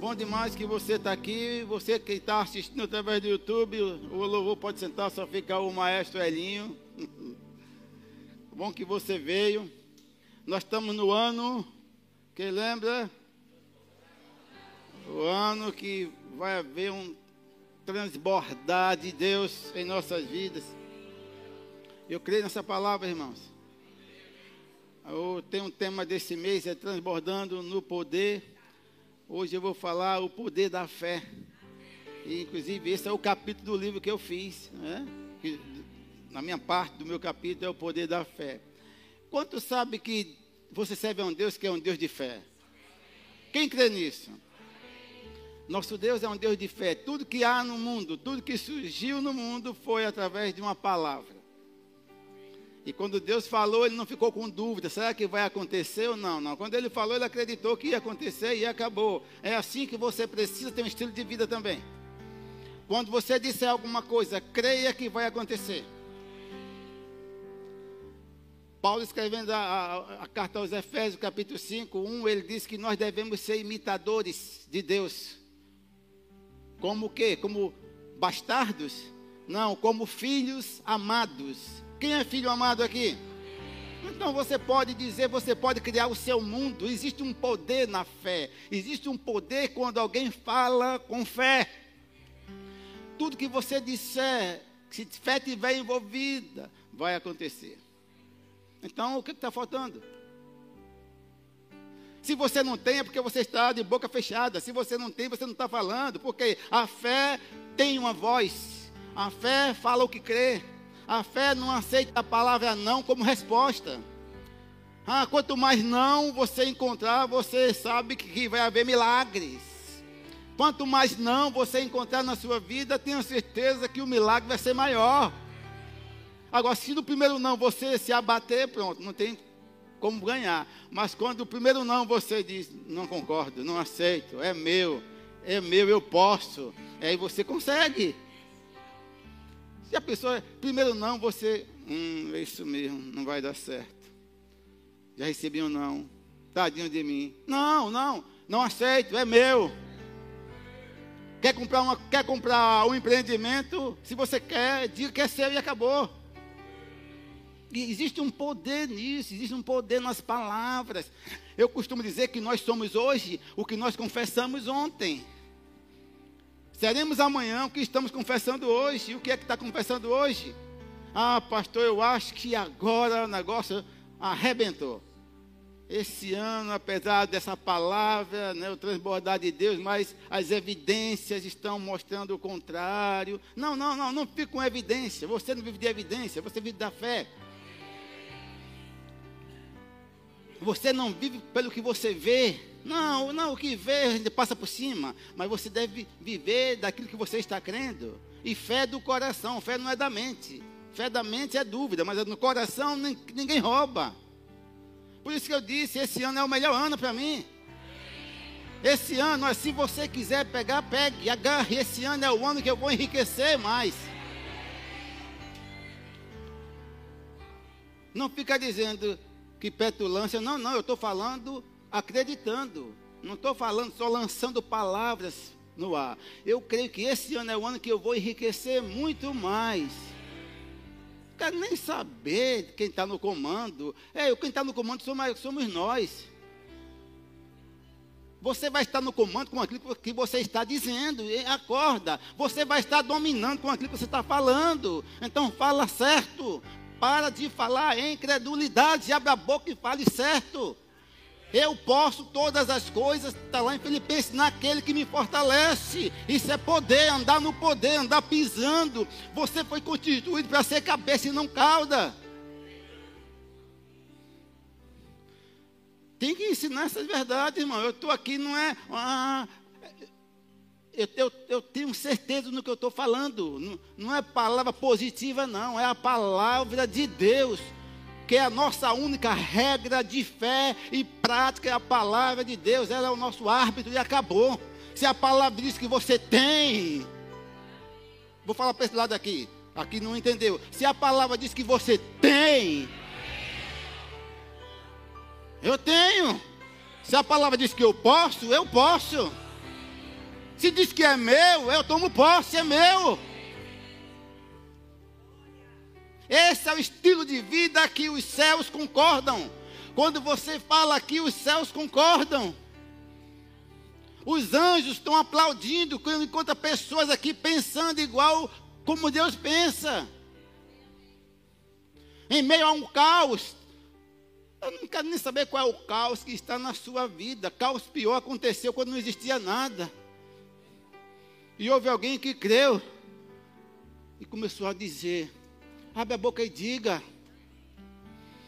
Bom demais que você está aqui. Você que está assistindo através do YouTube, o louvor pode sentar, só fica o maestro Elinho. Bom que você veio. Nós estamos no ano, quem lembra? O ano que vai haver um transbordar de Deus em nossas vidas. Eu creio nessa palavra, irmãos. Eu tenho um tema desse mês, é transbordando no poder. Hoje eu vou falar o poder da fé. E, inclusive, esse é o capítulo do livro que eu fiz. Né? Que, na minha parte do meu capítulo é o poder da fé. Quanto sabe que você serve a um Deus que é um Deus de fé? Quem crê nisso? Nosso Deus é um Deus de fé. Tudo que há no mundo, tudo que surgiu no mundo foi através de uma palavra. E quando Deus falou, ele não ficou com dúvida: será que vai acontecer ou não? Não. Quando ele falou, ele acreditou que ia acontecer e acabou. É assim que você precisa ter um estilo de vida também. Quando você disser alguma coisa, creia que vai acontecer. Paulo escrevendo a, a, a, carta aos Efésios, capítulo 5, 1, ele diz que nós devemos ser imitadores de Deus. Como o quê? Como bastardos? Não, como filhos amados quem é filho amado aqui? Então você pode dizer, você pode criar o seu mundo. Existe um poder na fé. Existe um poder quando alguém fala com fé. Tudo que você disser, se fé estiver envolvida, vai acontecer. Então o que está faltando? Se você não tem, é porque você está de boca fechada. Se você não tem, você não está falando. Porque a fé tem uma voz. A fé fala o que crê. A fé não aceita a palavra não como resposta. Ah, quanto mais não você encontrar, você sabe que vai haver milagres. Quanto mais não você encontrar na sua vida, tenha certeza que o milagre vai ser maior. Agora, se no primeiro não você se abater, pronto, não tem como ganhar. Mas quando o primeiro não você diz, não concordo, não aceito, é meu, é meu, eu posso, aí você consegue. Se a pessoa, primeiro não, você, hum, é isso mesmo, não vai dar certo. Já recebi um não. Tadinho de mim. Não, não, não aceito, é meu. Quer comprar, uma, quer comprar um empreendimento? Se você quer, diga que é seu e acabou. E existe um poder nisso, existe um poder nas palavras. Eu costumo dizer que nós somos hoje o que nós confessamos ontem. Seremos amanhã o que estamos confessando hoje. E o que é que está confessando hoje? Ah, pastor, eu acho que agora o negócio arrebentou. Esse ano, apesar dessa palavra, né, o transbordar de Deus, mas as evidências estão mostrando o contrário. Não, não, não, não fique com evidência. Você não vive de evidência, você vive da fé. Você não vive pelo que você vê, não, não, o que vê a gente passa por cima, mas você deve viver daquilo que você está crendo. E fé do coração, fé não é da mente. Fé da mente é dúvida, mas no coração ninguém rouba. Por isso que eu disse, esse ano é o melhor ano para mim. Esse ano, se você quiser pegar, pegue, agarre. Esse ano é o ano que eu vou enriquecer mais. Não fica dizendo que petulância, não, não, eu estou falando acreditando. Não estou falando só lançando palavras no ar. Eu creio que esse ano é o ano que eu vou enriquecer muito mais. Quero nem saber quem está no comando. É, quem está no comando somos, somos nós. Você vai estar no comando com aquilo que você está dizendo. Acorda. Você vai estar dominando com aquilo que você está falando. Então fala certo. Para de falar em incredulidade. Abre a boca e fale certo. Eu posso todas as coisas, está lá em Filipenses, naquele que me fortalece. Isso é poder, andar no poder, andar pisando. Você foi constituído para ser cabeça e não cauda. Tem que ensinar essas verdades, irmão. Eu estou aqui, não é. Ah, eu, eu, eu, tenho certeza no que eu estou falando. Não, não é palavra positiva, não. É a palavra de Deus que é a nossa única regra de fé e prática é a palavra de Deus. Ela é o nosso árbitro e acabou. Se a palavra diz que você tem, vou falar para esse lado aqui. Aqui não entendeu. Se a palavra diz que você tem, eu tenho. Se a palavra diz que eu posso, eu posso. Se diz que é meu, eu tomo posse, é meu. Esse é o estilo de vida que os céus concordam. Quando você fala aqui, os céus concordam. Os anjos estão aplaudindo enquanto pessoas aqui pensando igual como Deus pensa. Em meio a um caos. Eu não quero nem saber qual é o caos que está na sua vida. Caos pior aconteceu quando não existia nada. E houve alguém que creu e começou a dizer: Abre a boca e diga.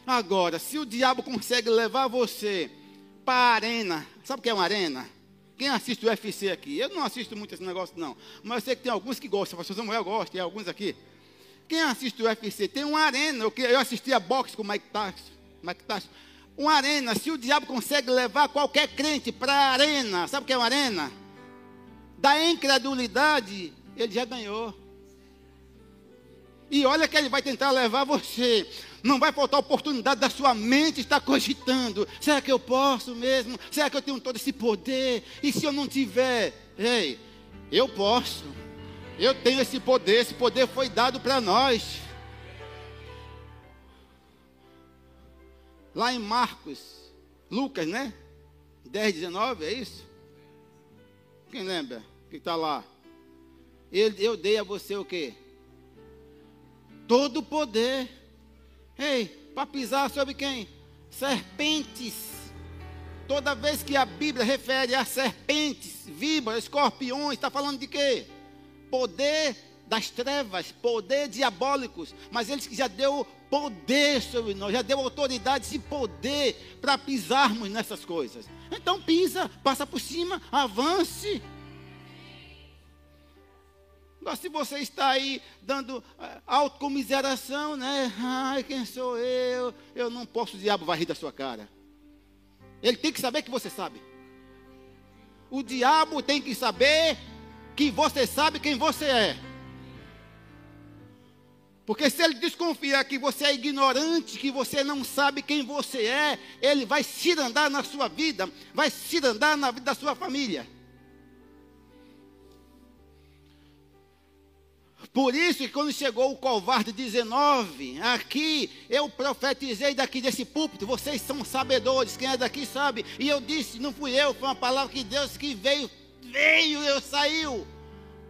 Agora, se o diabo consegue levar você para a arena, sabe o que é uma arena? Quem assiste o UFC aqui? Eu não assisto muito esse negócio, não. Mas eu sei que tem alguns que gostam. O pastor Samuel gosta, e alguns aqui. Quem assiste o UFC tem uma arena. Eu, eu assisti a boxe com o Mike Tyson. Mike Tyson. Uma arena. Se o diabo consegue levar qualquer crente para a arena, sabe o que é uma arena? Da incredulidade, ele já ganhou. E olha que ele vai tentar levar você. Não vai faltar oportunidade da sua mente estar cogitando. Será que eu posso mesmo? Será que eu tenho todo esse poder? E se eu não tiver? Ei, eu posso. Eu tenho esse poder. Esse poder foi dado para nós. Lá em Marcos, Lucas, né? 10, 19, é isso? Quem lembra? Que está lá. Eu, eu dei a você o quê? todo o poder. Ei, para pisar sobre quem? Serpentes. Toda vez que a Bíblia refere a serpentes, víboras, escorpiões, está falando de quê? Poder das trevas, poder diabólicos. Mas que já deu poder sobre nós, já deu autoridade e poder para pisarmos nessas coisas. Então pisa, passa por cima, avance. Agora, se você está aí dando uh, autocomiseração, né? Ai, quem sou eu? Eu não posso, o diabo vai rir da sua cara. Ele tem que saber que você sabe. O diabo tem que saber que você sabe quem você é. Porque se ele desconfiar que você é ignorante, que você não sabe quem você é, ele vai se andar na sua vida, vai se andar na vida da sua família. Por isso que quando chegou o covarde 19, aqui eu profetizei daqui desse púlpito, vocês são sabedores, quem é daqui sabe. E eu disse, não fui eu, foi uma palavra que Deus que veio, veio, eu saiu.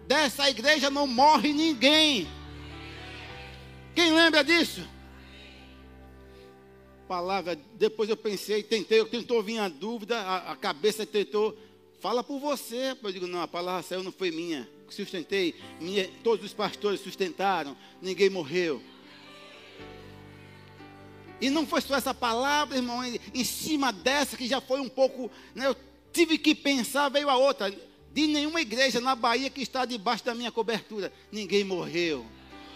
Dessa igreja não morre ninguém. Quem lembra disso? Palavra, depois eu pensei, tentei, eu tentou vir a dúvida, a, a cabeça tentou, fala por você. Eu digo, não, a palavra saiu, não foi minha sustentei, minha, todos os pastores sustentaram, ninguém morreu. E não foi só essa palavra, irmão, em, cima dessa que já foi um pouco, né, eu tive que pensar, veio a outra. De nenhuma igreja na Bahia que está debaixo da minha cobertura, ninguém morreu.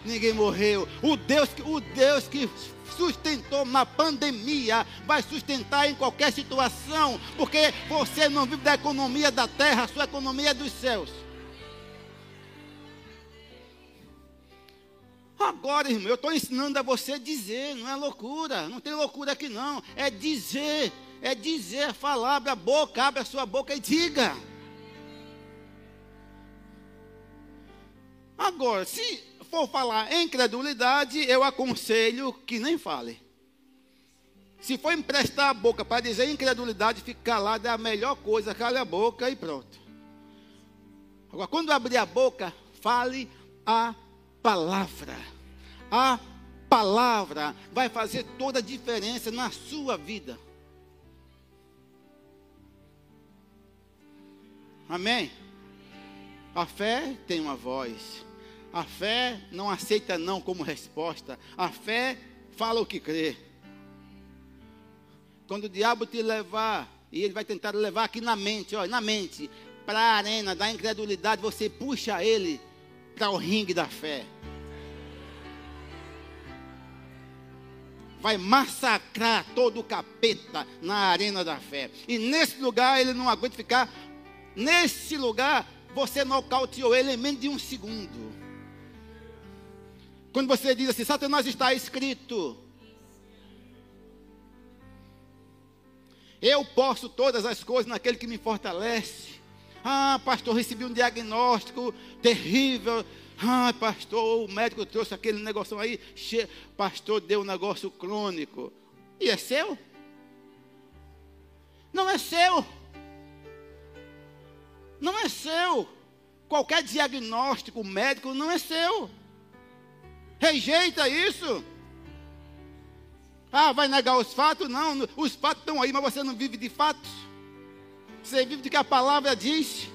Ninguém morreu. O Deus, o Deus que sustentou na pandemia vai sustentar em qualquer situação, porque você não vive da economia da terra, a sua economia é dos céus. Agora, irmão, eu estou ensinando a você dizer, não é loucura, não tem loucura aqui não, é dizer, é dizer, falar, abre a boca, abre a sua boca e diga. Agora, se for falar em credulidade, eu aconselho que nem fale. Se for emprestar a boca para dizer incredulidade, fique calado é a melhor coisa, cale a boca e pronto. Agora, quando abrir a boca, fale a palavra. A palavra vai fazer toda a diferença na sua vida. Amém? A fé tem uma voz. A fé não aceita não como resposta. A fé fala o que crê. Quando o diabo te levar, e ele vai tentar levar aqui na mente, ó, na mente, para a arena da incredulidade, você puxa ele para o ringue da fé. Vai massacrar todo o capeta na arena da fé. E nesse lugar ele não aguenta ficar. Nesse lugar você nocauteou ele em menos de um segundo. Quando você diz assim, Satanás está escrito. Eu posso todas as coisas naquele que me fortalece. Ah, pastor, recebi um diagnóstico terrível. Ah, pastor, o médico trouxe aquele negócio aí. Pastor, deu um negócio crônico. E é seu? Não é seu. Não é seu. Qualquer diagnóstico médico não é seu. Rejeita isso. Ah, vai negar os fatos? Não, os fatos estão aí, mas você não vive de fatos. Você vive do que a palavra diz.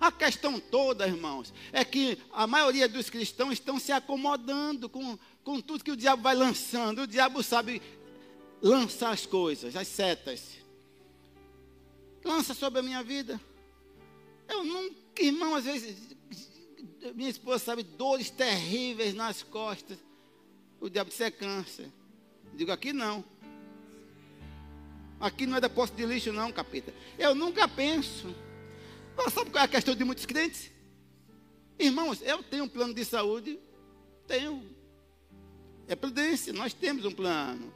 A questão toda, irmãos, é que a maioria dos cristãos estão se acomodando com, com tudo que o diabo vai lançando. O diabo sabe lançar as coisas, as setas. Lança sobre a minha vida. Eu nunca, irmão, às vezes, minha esposa sabe, dores terríveis nas costas. O diabo disse é câncer. Digo, aqui não. Aqui não é depósito de lixo, não, capeta. Eu nunca penso. Mas sabe qual é a questão de muitos crentes? Irmãos, eu tenho um plano de saúde. Tenho. É prudência, nós temos um plano.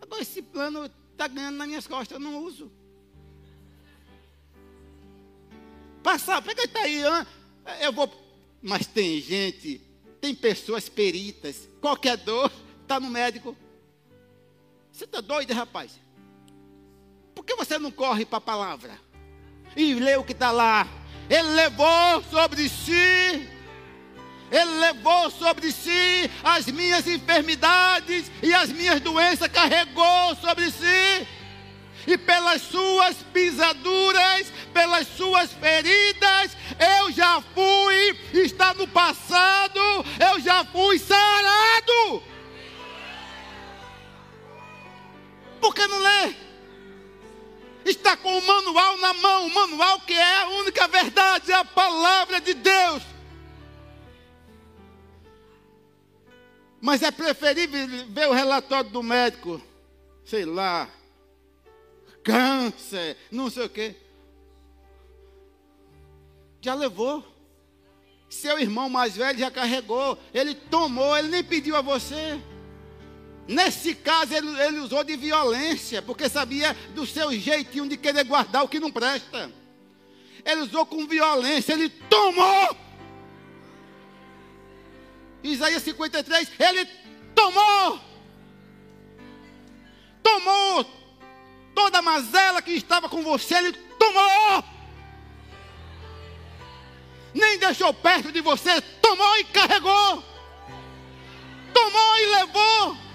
Agora, esse plano está ganhando nas minhas costas, eu não uso. Passar, pega está aí, eu vou. Mas tem gente, tem pessoas peritas, qualquer dor, está no médico. Você está doido, rapaz? Por que você não corre para a palavra? E lê o que está lá. Ele levou sobre si, Ele levou sobre si as minhas enfermidades e as minhas doenças, carregou sobre si. E pelas suas pisaduras, pelas suas feridas, eu já fui, está no passado, eu já fui sarado. Por que não lê? Manual na mão, o manual que é a única verdade, é a palavra de Deus. Mas é preferível ver o relatório do médico, sei lá, câncer, não sei o quê. Já levou. Seu irmão mais velho já carregou. Ele tomou, ele nem pediu a você. Nesse caso, ele, ele, usou de violência, porque sabia do seu jeitinho de querer guardar o que não presta. Ele usou com violência, ele tomou. Isaías 53, ele tomou. Tomou. Toda a mazela que estava com você, ele tomou. Nem deixou perto de você, tomou e carregou. Tomou e levou.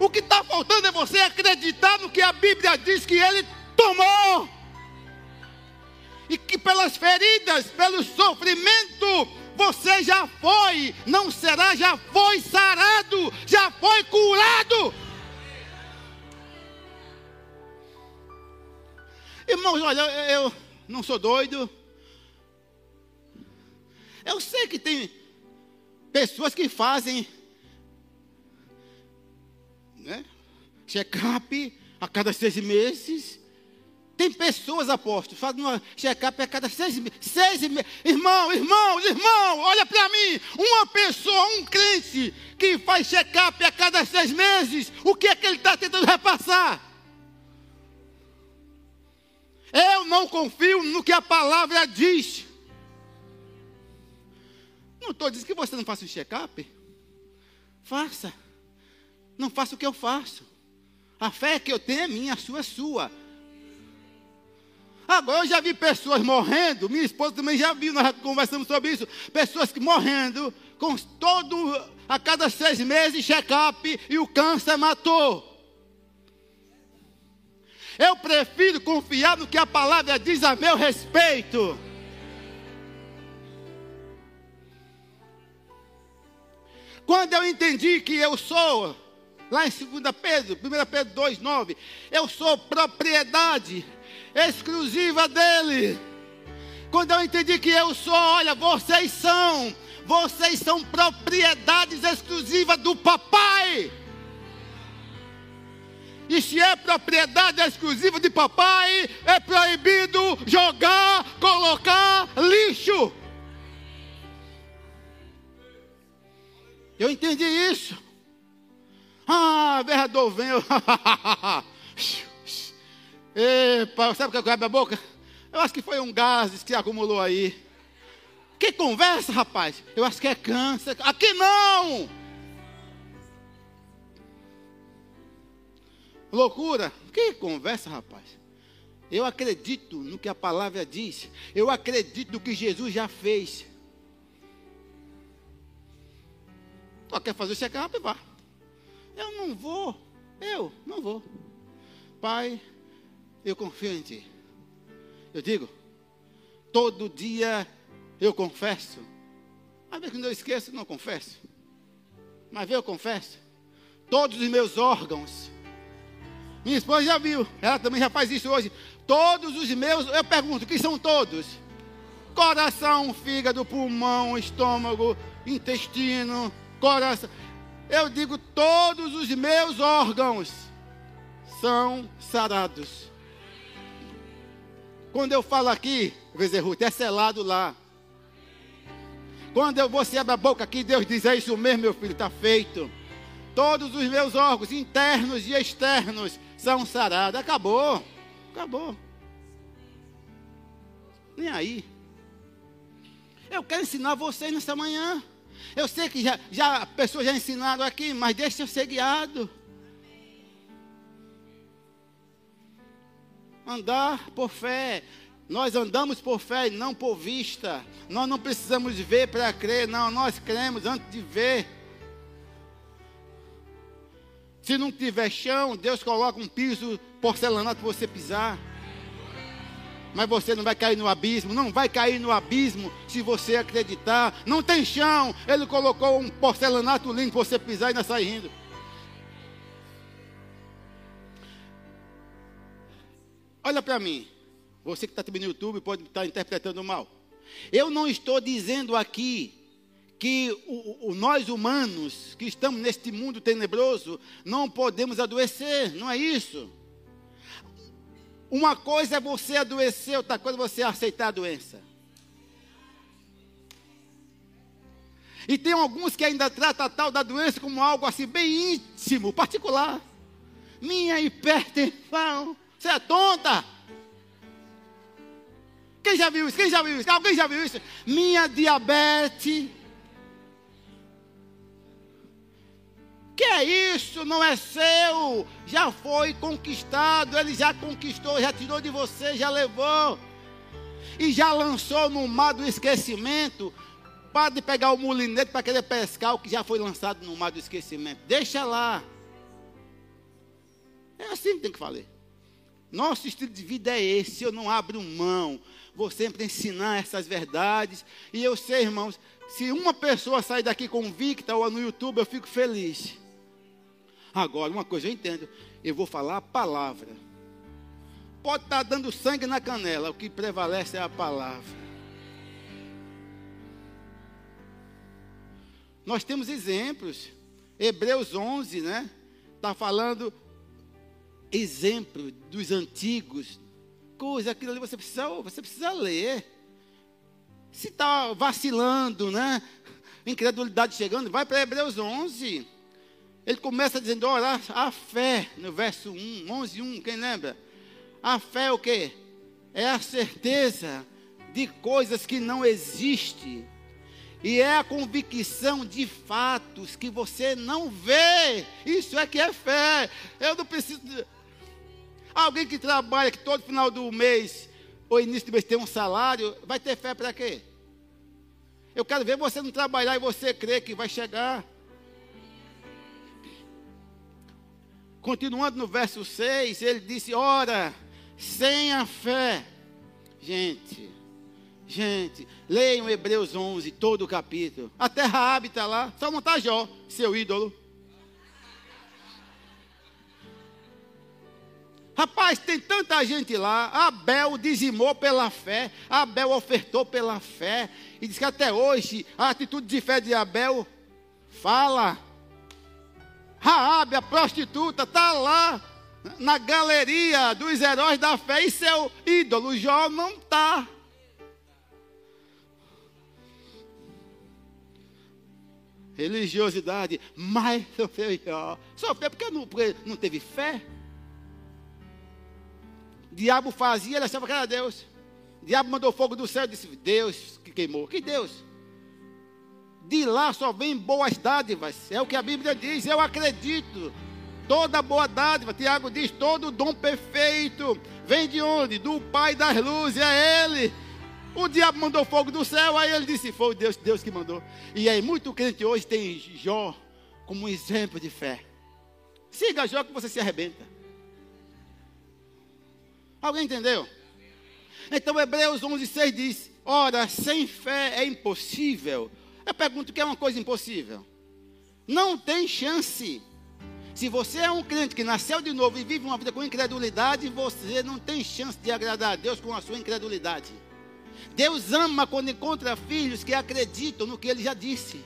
O que está faltando é você acreditar no que a Bíblia diz que ele tomou. E que pelas feridas, pelo sofrimento, você já foi, não será, já foi sarado, já foi curado. Irmãos, olha, eu não sou doido. Eu sei que tem pessoas que fazem né? check-up a cada seis meses. Tem pessoas, apóstolos, fazem uma check-up a cada seis meses. Seis meses. Irmão, irmão, irmão, olha para mim. Uma pessoa, um crente, que faz check-up a cada seis meses, o que é que ele está tentando repassar? Eu não confio no que a palavra diz. Não estou dizendo que você não faça um check-up. Faça. Não faça o que eu faço. A fé que eu tenho é minha, a sua é sua. Agora eu já vi pessoas morrendo, minha esposa também já viu, nós conversamos sobre isso. Pessoas que morrendo, com todo, a cada seis meses, check-up, e o câncer matou. Eu prefiro confiar no que a palavra diz a meu respeito. Quando eu entendi que eu sou Lá em 2 Pedro, 1 Pedro 2, 9. Eu sou propriedade exclusiva dele. Quando eu entendi que eu sou, olha, vocês são, vocês são propriedades exclusivas do papai. E se é propriedade exclusiva de papai, é proibido jogar, colocar lixo. Eu entendi isso. Ah, vereador, vem. Epa, sabe o que abre a boca? Eu acho que foi um gás que acumulou aí. Que conversa, rapaz? Eu acho que é câncer. Aqui não! Loucura. Que conversa, rapaz? Eu acredito no que a palavra diz. Eu acredito no que Jesus já fez. Só quer fazer o check-up e vá. Eu não vou. Eu não vou. Pai, eu confio em Ti. Eu digo, todo dia eu confesso. Às vezes quando eu esqueço, não confesso. Mas eu confesso. Todos os meus órgãos. Minha esposa já viu, ela também já faz isso hoje. Todos os meus, eu pergunto, que são todos? Coração, fígado, pulmão, estômago, intestino, coração. Eu digo, todos os meus órgãos são sarados. Quando eu falo aqui, Bezerruto, é selado lá. Quando eu, você abre a boca aqui, Deus diz: É isso mesmo, meu filho, está feito. Todos os meus órgãos, internos e externos, são sarados. Acabou. Acabou. Nem aí. Eu quero ensinar vocês nessa manhã. Eu sei que já, já pessoas já ensinaram aqui, mas deixa eu ser guiado. Andar por fé. Nós andamos por fé e não por vista. Nós não precisamos ver para crer, não. Nós cremos antes de ver. Se não tiver chão, Deus coloca um piso porcelanato para você pisar. Mas você não vai cair no abismo, não vai cair no abismo se você acreditar. Não tem chão, Ele colocou um porcelanato lindo para você pisar e não sair rindo. Olha para mim. Você que está também no YouTube pode estar interpretando mal. Eu não estou dizendo aqui que o, o, nós humanos que estamos neste mundo tenebroso não podemos adoecer, não é isso. Uma coisa é você adoecer, outra coisa é você aceitar a doença. E tem alguns que ainda tratam a tal da doença como algo assim bem íntimo, particular. Minha hipertensão. Você é tonta? Quem já viu isso? Quem já viu isso? Alguém já viu isso? Minha diabetes. Que é isso? Não é seu. Já foi conquistado. Ele já conquistou, já tirou de você, já levou. E já lançou no mar do esquecimento. Para de pegar o mulinete para querer pescar o que já foi lançado no mar do esquecimento. Deixa lá. É assim que tem que fazer. Nosso estilo de vida é esse, eu não abro mão. Vou sempre ensinar essas verdades. E eu sei, irmãos, se uma pessoa sair daqui convicta ou no YouTube, eu fico feliz. Agora, uma coisa eu entendo, eu vou falar a palavra. Pode estar dando sangue na canela, o que prevalece é a palavra. Nós temos exemplos. Hebreus 11, né? Está falando exemplo dos antigos, coisa, aquilo ali você precisa, você precisa ler. Se está vacilando, né? Incredulidade chegando, vai para Hebreus 11. Ele começa dizendo, olha, a fé, no verso 1, 11, 1, quem lembra? A fé é o quê? É a certeza de coisas que não existem. E é a convicção de fatos que você não vê. Isso é que é fé. Eu não preciso. Alguém que trabalha, que todo final do mês, ou início do mês tem um salário, vai ter fé para quê? Eu quero ver você não trabalhar e você crer que vai chegar. Continuando no verso 6, ele disse: Ora, sem a fé, gente, gente, leiam Hebreus 11, todo o capítulo. A terra habita lá, só não está Jó, seu ídolo. Rapaz, tem tanta gente lá. Abel dizimou pela fé. Abel ofertou pela fé. E diz que até hoje a atitude de fé de Abel fala. Raabe, a prostituta, está lá na galeria dos heróis da fé e seu ídolo Jó não está. Religiosidade, mas sofreu Jó. Sofreu porque não, não teve fé. diabo fazia, ele achava que era Deus. Diabo mandou fogo do céu e disse: Deus que queimou. Que Deus? De lá só vem boas dádivas. É o que a Bíblia diz. Eu acredito. Toda boa dádiva, Tiago diz, todo dom perfeito. Vem de onde? Do Pai das luzes, é Ele. O diabo mandou fogo do céu, aí ele disse: Foi Deus, Deus que mandou. E aí, muito crente hoje tem Jó como exemplo de fé. Siga Jó que você se arrebenta. Alguém entendeu? Então, Hebreus 11, 6 diz: Ora, sem fé é impossível. Eu pergunto: que é uma coisa impossível? Não tem chance. Se você é um crente que nasceu de novo e vive uma vida com incredulidade, você não tem chance de agradar a Deus com a sua incredulidade. Deus ama quando encontra filhos que acreditam no que ele já disse.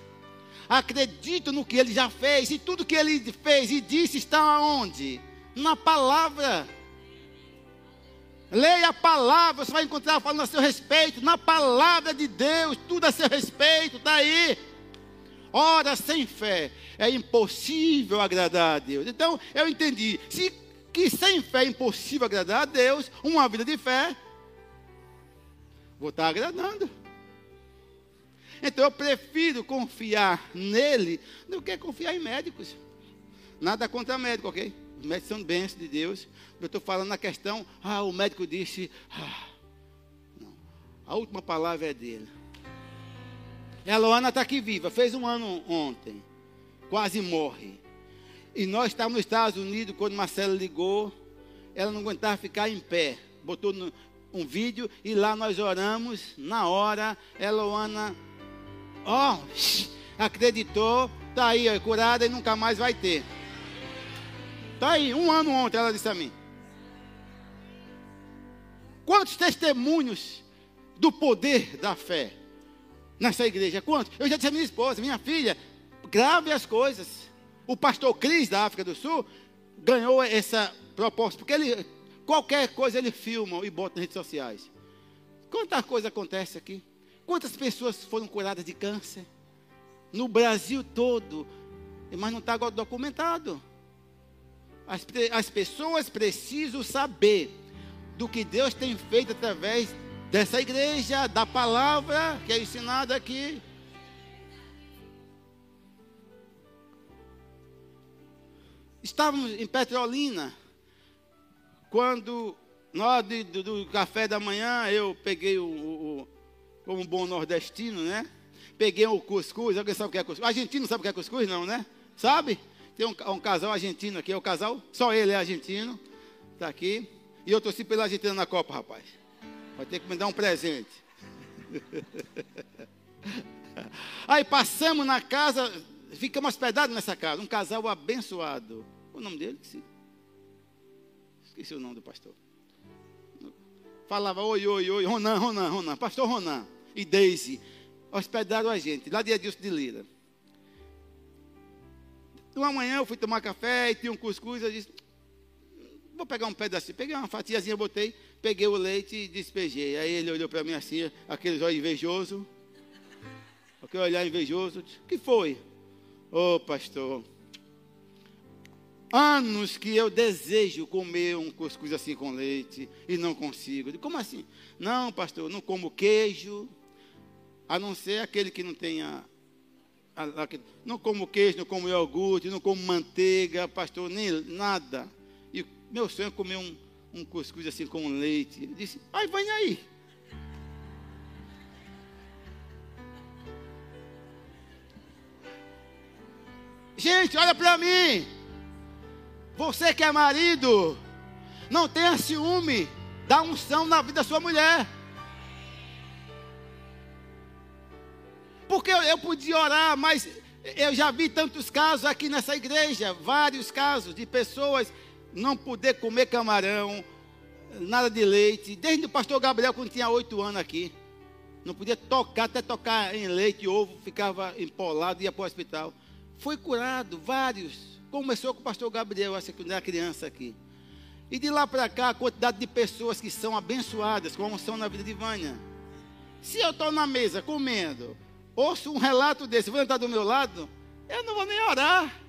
Acreditam no que ele já fez. E tudo que ele fez e disse está onde? Na palavra. Leia a palavra, você vai encontrar falando a seu respeito, na palavra de Deus, tudo a seu respeito, está aí. Ora, sem fé é impossível agradar a Deus. Então, eu entendi. Se que sem fé é impossível agradar a Deus, uma vida de fé, vou estar agradando. Então eu prefiro confiar nele do que confiar em médicos. Nada contra médico, ok? Os médicos são bênçãos de Deus. Eu estou falando na questão, ah, o médico disse, ah, não, a última palavra é dele. E a Luana está aqui viva, fez um ano ontem, quase morre. E nós estávamos nos Estados Unidos, quando Marcela ligou, ela não aguentava ficar em pé. Botou no, um vídeo e lá nós oramos, na hora, Eloana, ó, oh, acreditou, está aí, é curada e nunca mais vai ter. Está aí, um ano ontem, ela disse a mim. Quantos testemunhos do poder da fé nessa igreja? Quantos? Eu já disse a minha esposa, minha filha, grave as coisas. O pastor Cris da África do Sul ganhou essa proposta, porque ele, qualquer coisa ele filma e bota nas redes sociais. Quantas coisas acontecem aqui? Quantas pessoas foram curadas de câncer? No Brasil todo. Mas não está documentado. As, as pessoas precisam saber do que Deus tem feito através dessa igreja, da palavra que é ensinada aqui. Estávamos em Petrolina, quando nós do, do café da manhã, eu peguei o, o, como um bom nordestino, né? Peguei o cuscuz, alguém sabe o que é cuscuz? Argentino sabe o que é cuscuz, não, né? Sabe? Tem um, um casal argentino aqui, é o casal, só ele é argentino, está aqui. E eu torci pela Argentina na Copa, rapaz. Vai ter que me dar um presente. Aí passamos na casa, ficamos hospedados nessa casa. Um casal abençoado. O nome dele? Esqueci o nome do pastor. Falava oi, oi, oi, Ronan, Ronan, Ronan. Pastor Ronan e Daisy hospedaram a gente, lá de Edilson de Lira. Uma manhã eu fui tomar café e tinha um cuscuz. Eu disse: Vou pegar um pedacinho. Peguei uma fatiazinha, botei, peguei o leite e despejei. Aí ele olhou para mim assim, aquele olho invejoso. Aquele olhar invejoso. O que foi? Ô oh, pastor, anos que eu desejo comer um cuscuz assim com leite e não consigo. Digo, como assim? Não, pastor, não como queijo, a não ser aquele que não tenha não como queijo, não como iogurte, não como manteiga, pastor, nem nada. E meu sonho é comer um, um cuscuz assim com leite. Ele disse, ai, vai aí. Gente, olha para mim. Você que é marido, não tenha ciúme da unção na vida da sua mulher. Porque eu, eu podia orar, mas eu já vi tantos casos aqui nessa igreja, vários casos de pessoas não poder comer camarão, nada de leite, desde o pastor Gabriel quando tinha oito anos aqui. Não podia tocar, até tocar em leite ovo, ficava empolado, ia para o hospital. Foi curado, vários. Começou com o pastor Gabriel, essa quando era criança aqui. E de lá para cá, a quantidade de pessoas que são abençoadas, como são na vida de Vânia. Se eu estou na mesa comendo, ouço um relato desse, vou entrar do meu lado, eu não vou nem orar.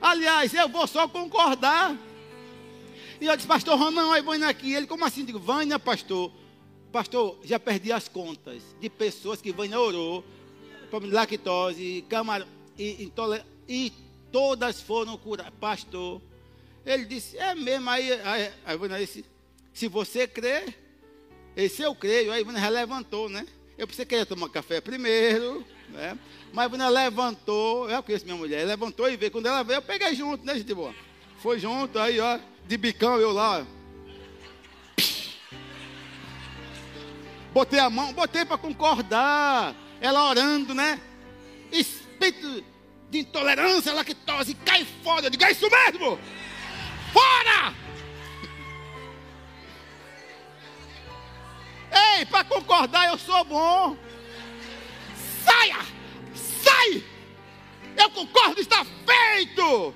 Aliás, eu vou só concordar. E eu disse, pastor Ronan, aí Vânia aqui. Ele, como assim? Digo, Vânia, pastor. Pastor, já perdi as contas de pessoas que Vânia orou, lactose, camarão, e, e todas foram curadas. Pastor, ele disse, é mesmo. Aí, aí, aí Vânia disse, se você crê, e se eu creio, aí Vânia já levantou, né? Eu pensei que ia tomar café primeiro, né? Mas Vânia levantou, eu conheço minha mulher, levantou e veio. Quando ela veio, eu peguei junto, né, gente boa? Foi junto, aí, ó, de bicão, eu lá. Botei a mão, botei para concordar. Ela orando, né? Espírito de intolerância, lactose, cai fora. Eu digo, é isso mesmo! Fora! Ei, para concordar eu sou bom. Saia! Sai! Eu concordo, está feito!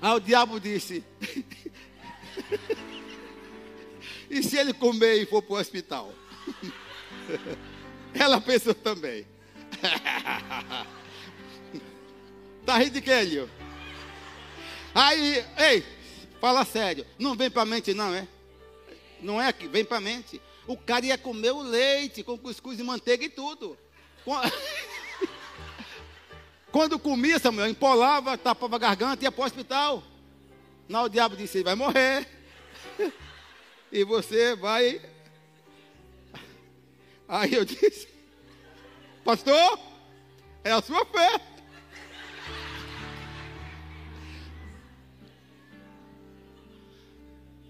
Aí o diabo disse: E se ele comer e for para o hospital? Ela pensou também. Tá rindo de quê, Elio? Aí, ei, fala sério. Não vem para a mente, não, é? Não é aqui, vem para a mente. O cara ia comer o leite com cuscuz e manteiga e tudo. Quando comia, Samuel, empolava, tapava a garganta e ia para o hospital. Não, o diabo disse: vai morrer. E você vai. Aí eu disse: Pastor, é a sua fé.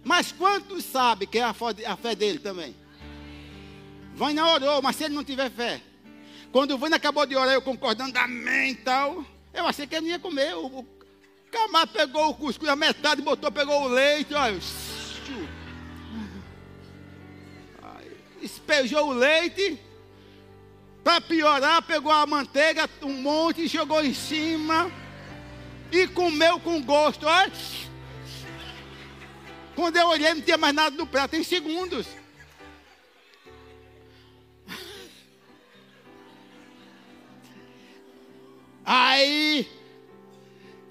Mas quantos sabem que é a fé dele também? Vânia orou, mas se ele não tiver fé, quando o Vânia acabou de orar, eu concordando, amém e tal, eu achei que ele não ia comer. O, o camarada pegou o cuscuz, a metade botou, pegou o leite, olha. Espejou o leite. Para piorar, pegou a manteiga, um monte, jogou em cima. E comeu com gosto. Olha. Quando eu olhei, não tinha mais nada no prato, em segundos. Aí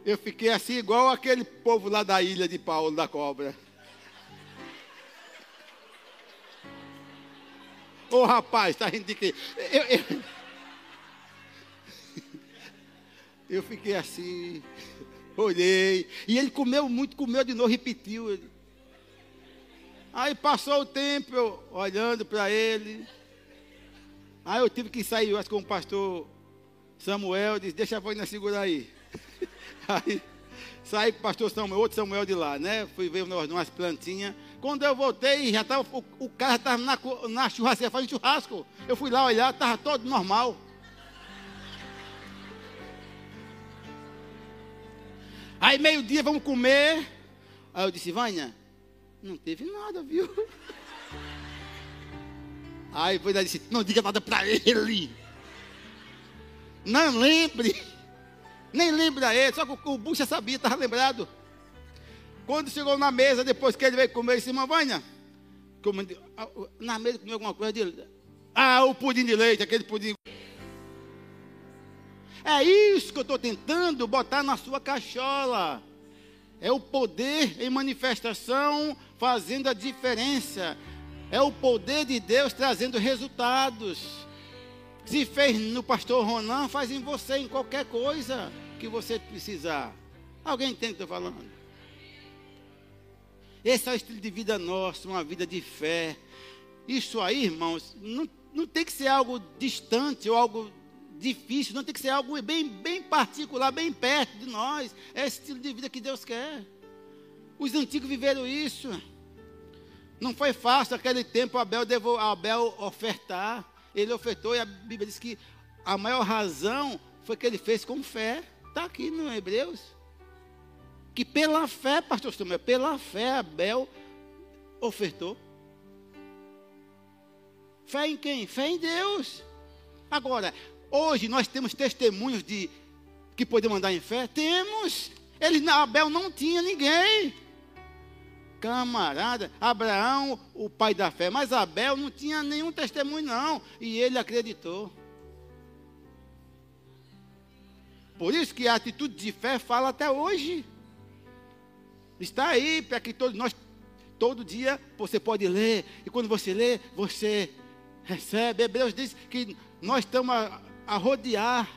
eu fiquei assim, igual aquele povo lá da ilha de Paulo da Cobra. Ô oh, rapaz, tá rindo de quê? Eu, eu, eu, fiquei assim, olhei. E ele comeu muito, comeu de novo, repetiu. Aí passou o tempo, eu olhando para ele. Aí eu tive que sair, eu acho que o pastor Samuel disse, deixa a voz segurar aí. Aí saí com o pastor Samuel, outro Samuel de lá, né? Fui ver umas plantinhas. Quando eu voltei, já tava, o, o cara estava na, na churrasqueira fazendo churrasco. Eu fui lá olhar, estava todo normal. Aí meio-dia vamos comer. Aí eu disse, Vânia, não teve nada, viu? Aí depois ela disse, não diga nada para ele. Não lembre. Nem lembra ele, só que o bucha sabia, estava lembrado. Quando chegou na mesa, depois que ele veio comer, disse, Vânia, na mesa comeu alguma coisa dele. Ah, o pudim de leite, aquele pudim. É isso que eu estou tentando botar na sua cachola. É o poder em manifestação fazendo a diferença. É o poder de Deus trazendo resultados. Se fez no pastor Ronan, faz em você, em qualquer coisa que você precisar. Alguém entende o que eu estou falando? Esse é o estilo de vida nosso, uma vida de fé. Isso aí, irmãos, não, não tem que ser algo distante ou algo difícil, não tem que ser algo bem, bem particular, bem perto de nós. É esse estilo de vida que Deus quer. Os antigos viveram isso. Não foi fácil aquele tempo Abel, devo, Abel ofertar ele ofertou e a Bíblia diz que a maior razão foi que ele fez com fé. Está aqui no Hebreus. Que pela fé, pastor Samuel, pela fé Abel ofertou. Fé em quem? Fé em Deus. Agora, hoje nós temos testemunhos de que podemos andar em fé? Temos. Ele, Abel não tinha ninguém camarada, Abraão, o pai da fé, mas Abel não tinha nenhum testemunho, não, e ele acreditou. Por isso que a atitude de fé fala até hoje. Está aí para que todos nós, todo dia, você pode ler. E quando você lê, você recebe. Hebreus diz que nós estamos a, a rodear.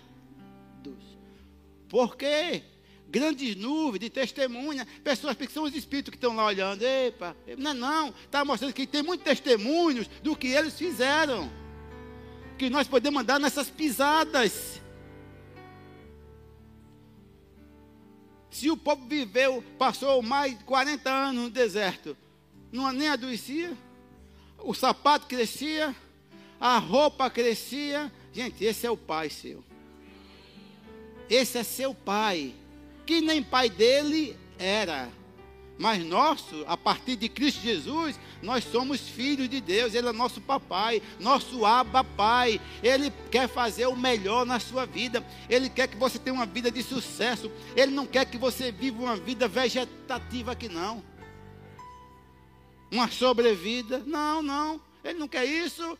Por quê? Grandes nuvens de testemunha, pessoas que são os espíritos que estão lá olhando. Epa, não, é não, está mostrando que tem muitos testemunhos do que eles fizeram. Que nós podemos andar nessas pisadas. Se o povo viveu, passou mais de 40 anos no deserto, não nem adoecia, o sapato crescia, a roupa crescia. Gente, esse é o pai seu. Esse é seu pai, que nem pai dele era. Mas nosso, a partir de Cristo Jesus, nós somos filhos de Deus, Ele é nosso papai, nosso aba pai. Ele quer fazer o melhor na sua vida, Ele quer que você tenha uma vida de sucesso, Ele não quer que você viva uma vida vegetativa aqui não. Uma sobrevida, não, não, Ele não quer isso.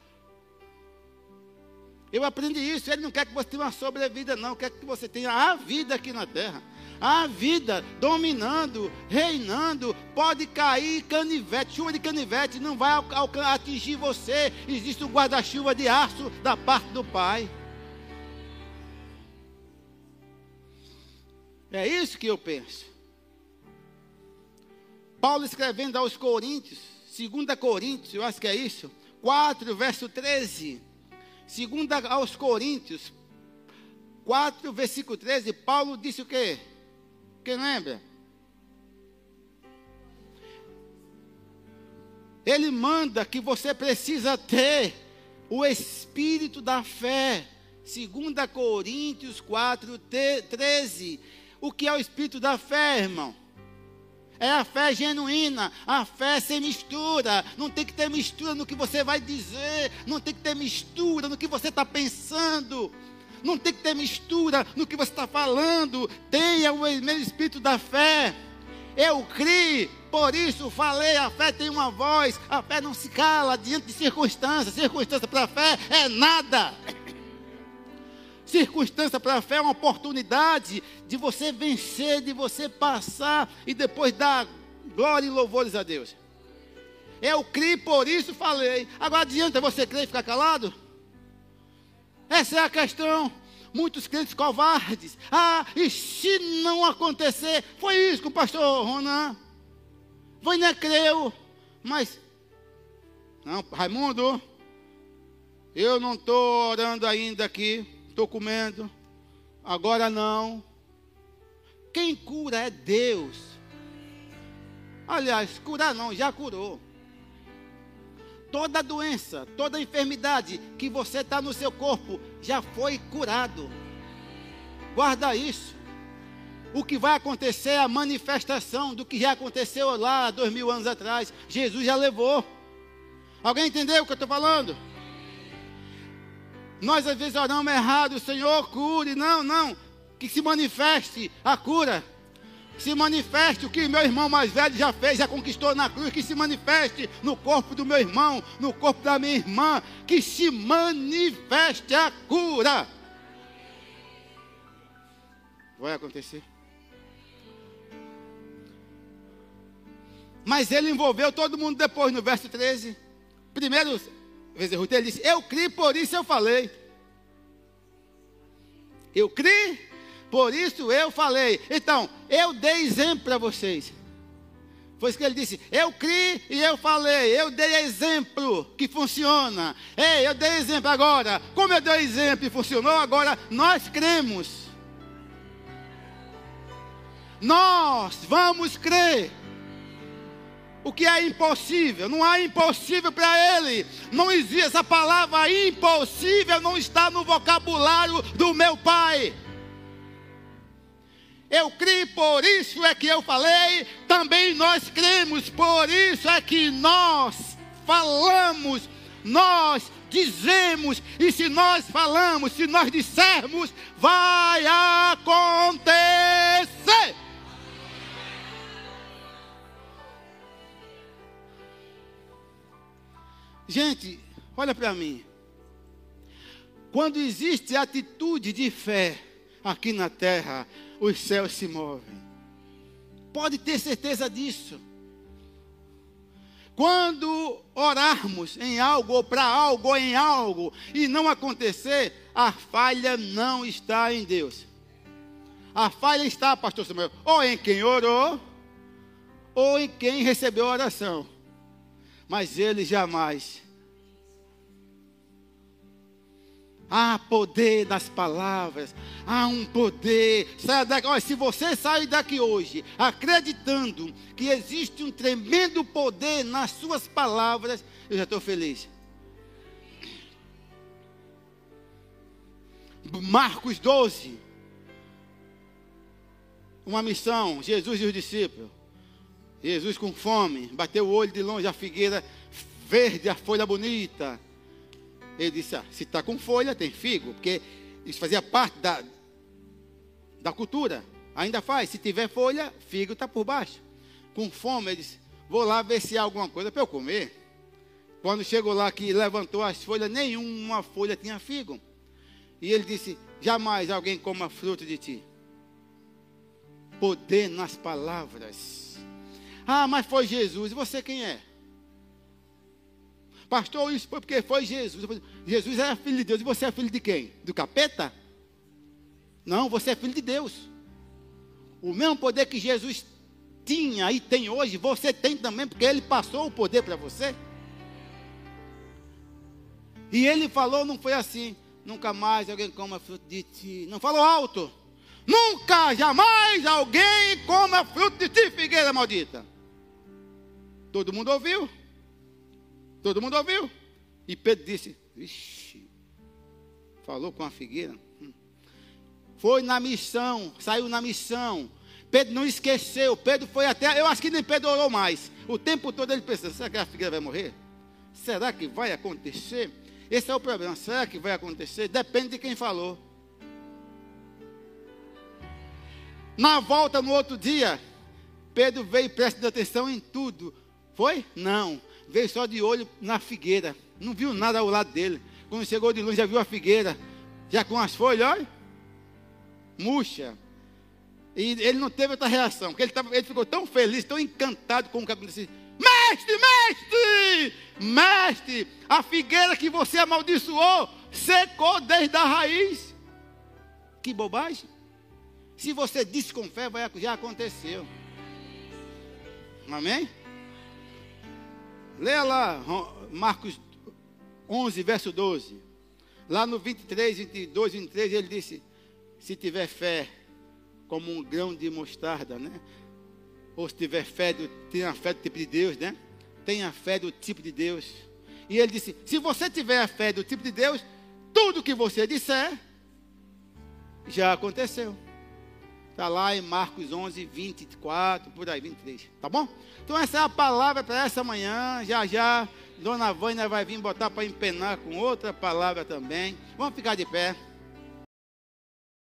Eu aprendi isso. Ele não quer que você tenha uma sobrevida, não. Quer que você tenha a vida aqui na terra. A vida dominando, reinando. Pode cair canivete, chuva de canivete, não vai atingir você. Existe o guarda-chuva de aço da parte do Pai. É isso que eu penso. Paulo escrevendo aos Coríntios, 2 Coríntios, eu acho que é isso, 4, verso 13. Segunda aos Coríntios 4, versículo 13, Paulo disse o quê? Quem lembra? Ele manda que você precisa ter o espírito da fé. 2 Coríntios 4, 13. O que é o espírito da fé, irmão? É a fé genuína, a fé sem mistura. Não tem que ter mistura no que você vai dizer, não tem que ter mistura no que você está pensando, não tem que ter mistura no que você está falando. Tenha o mesmo espírito da fé. Eu criei, por isso falei, a fé tem uma voz, a fé não se cala diante de circunstâncias. Circunstância para a fé é nada. Circunstância para a fé é uma oportunidade de você vencer, de você passar e depois dar glória e louvores a Deus. Eu criei, por isso falei. Agora adianta você crer e ficar calado? Essa é a questão. Muitos crentes covardes. Ah, e se não acontecer? Foi isso com o pastor Ronan. Foi, né, creu. Mas, não, Raimundo, eu não estou orando ainda aqui estou comendo, agora não. Quem cura é Deus. Aliás, curar não, já curou. Toda doença, toda enfermidade que você está no seu corpo já foi curado. Guarda isso. O que vai acontecer é a manifestação do que já aconteceu lá dois mil anos atrás. Jesus já levou. Alguém entendeu o que eu estou falando? Nós às vezes oramos errado, Senhor, cure. Não, não. Que se manifeste a cura. Se manifeste o que meu irmão mais velho já fez, já conquistou na cruz. Que se manifeste no corpo do meu irmão, no corpo da minha irmã. Que se manifeste a cura. Vai acontecer. Mas ele envolveu todo mundo depois, no verso 13. Primeiro, ele disse: Eu criei, por isso eu falei. Eu criei, por isso eu falei. Então, eu dei exemplo para vocês. Foi isso que ele disse. Eu criei e eu falei. Eu dei exemplo que funciona. Ei, eu dei exemplo agora. Como eu dei exemplo e funcionou, agora nós cremos. Nós vamos crer o que é impossível. Não há impossível para ele. Não existe essa palavra impossível, não está no vocabulário do meu pai. Eu criei, por isso é que eu falei, também nós cremos, por isso é que nós falamos, nós dizemos, e se nós falamos, se nós dissermos, vai acontecer. Gente, olha para mim. Quando existe atitude de fé, aqui na terra os céus se movem. Pode ter certeza disso. Quando orarmos em algo, ou para algo, ou em algo, e não acontecer, a falha não está em Deus. A falha está, pastor Samuel, ou em quem orou, ou em quem recebeu a oração. Mas ele jamais Há poder nas palavras, há um poder. Daqui, olha, se você sair daqui hoje acreditando que existe um tremendo poder nas suas palavras, eu já estou feliz. Marcos 12. Uma missão, Jesus e os discípulos. Jesus com fome, bateu o olho de longe, a figueira verde, a folha bonita. Ele disse: ah, se está com folha, tem figo, porque isso fazia parte da, da cultura. Ainda faz, se tiver folha, figo está por baixo. Com fome, ele disse: vou lá ver se há alguma coisa para eu comer. Quando chegou lá que levantou as folhas, nenhuma folha tinha figo. E ele disse: jamais alguém coma fruto de ti. Poder nas palavras. Ah, mas foi Jesus. Você quem é? Pastor, isso foi porque foi Jesus. Jesus era filho de Deus. E você é filho de quem? Do capeta? Não, você é filho de Deus. O mesmo poder que Jesus tinha e tem hoje, você tem também, porque ele passou o poder para você. E ele falou, não foi assim. Nunca mais alguém coma fruto de ti. Não falou alto. Nunca, jamais alguém coma fruto de ti, figueira maldita. Todo mundo ouviu. Todo mundo ouviu? E Pedro disse: Ixi, falou com a figueira. Hum. Foi na missão, saiu na missão. Pedro não esqueceu. Pedro foi até. Eu acho que nem Pedro orou mais. O tempo todo ele pensou: será que a figueira vai morrer? Será que vai acontecer? Esse é o problema. Será que vai acontecer? Depende de quem falou. Na volta no outro dia, Pedro veio prestando atenção em tudo. Foi? Não veio só de olho na figueira. Não viu nada ao lado dele. Quando chegou de longe, já viu a figueira. Já com as folhas, olha. Murcha. E ele não teve outra reação. Porque ele, tava, ele ficou tão feliz, tão encantado com o que aconteceu. Mestre, mestre, mestre, a figueira que você amaldiçoou secou desde a raiz. Que bobagem. Se você desconfia, já aconteceu. Amém? Leia lá Marcos 11, verso 12. Lá no 23, 22, 23, ele disse: Se tiver fé como um grão de mostarda, né? Ou se tiver fé, do, tenha fé do tipo de Deus, né? Tenha fé do tipo de Deus. E ele disse: Se você tiver a fé do tipo de Deus, tudo que você disser já aconteceu. Está lá em Marcos 11, 24, por aí, 23. Tá bom? Então essa é a palavra para essa manhã. Já já, Dona Vânia vai vir botar para empenar com outra palavra também. Vamos ficar de pé.